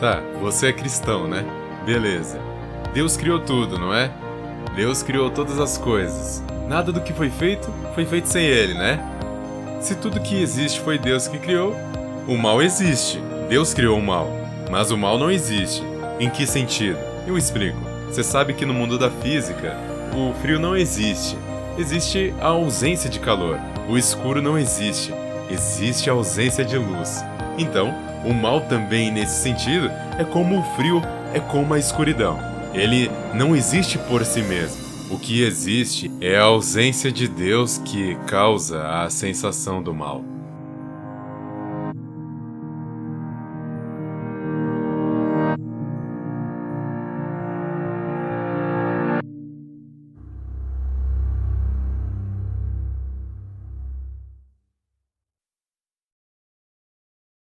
Tá, você é cristão, né? Beleza. Deus criou tudo, não é? Deus criou todas as coisas. Nada do que foi feito foi feito sem ele, né? Se tudo que existe foi Deus que criou, o mal existe. Deus criou o mal. Mas o mal não existe. Em que sentido? Eu explico. Você sabe que no mundo da física, o frio não existe. Existe a ausência de calor. O escuro não existe. Existe a ausência de luz. Então, o mal também, nesse sentido, é como o frio é como a escuridão. Ele não existe por si mesmo. O que existe é a ausência de Deus que causa a sensação do mal.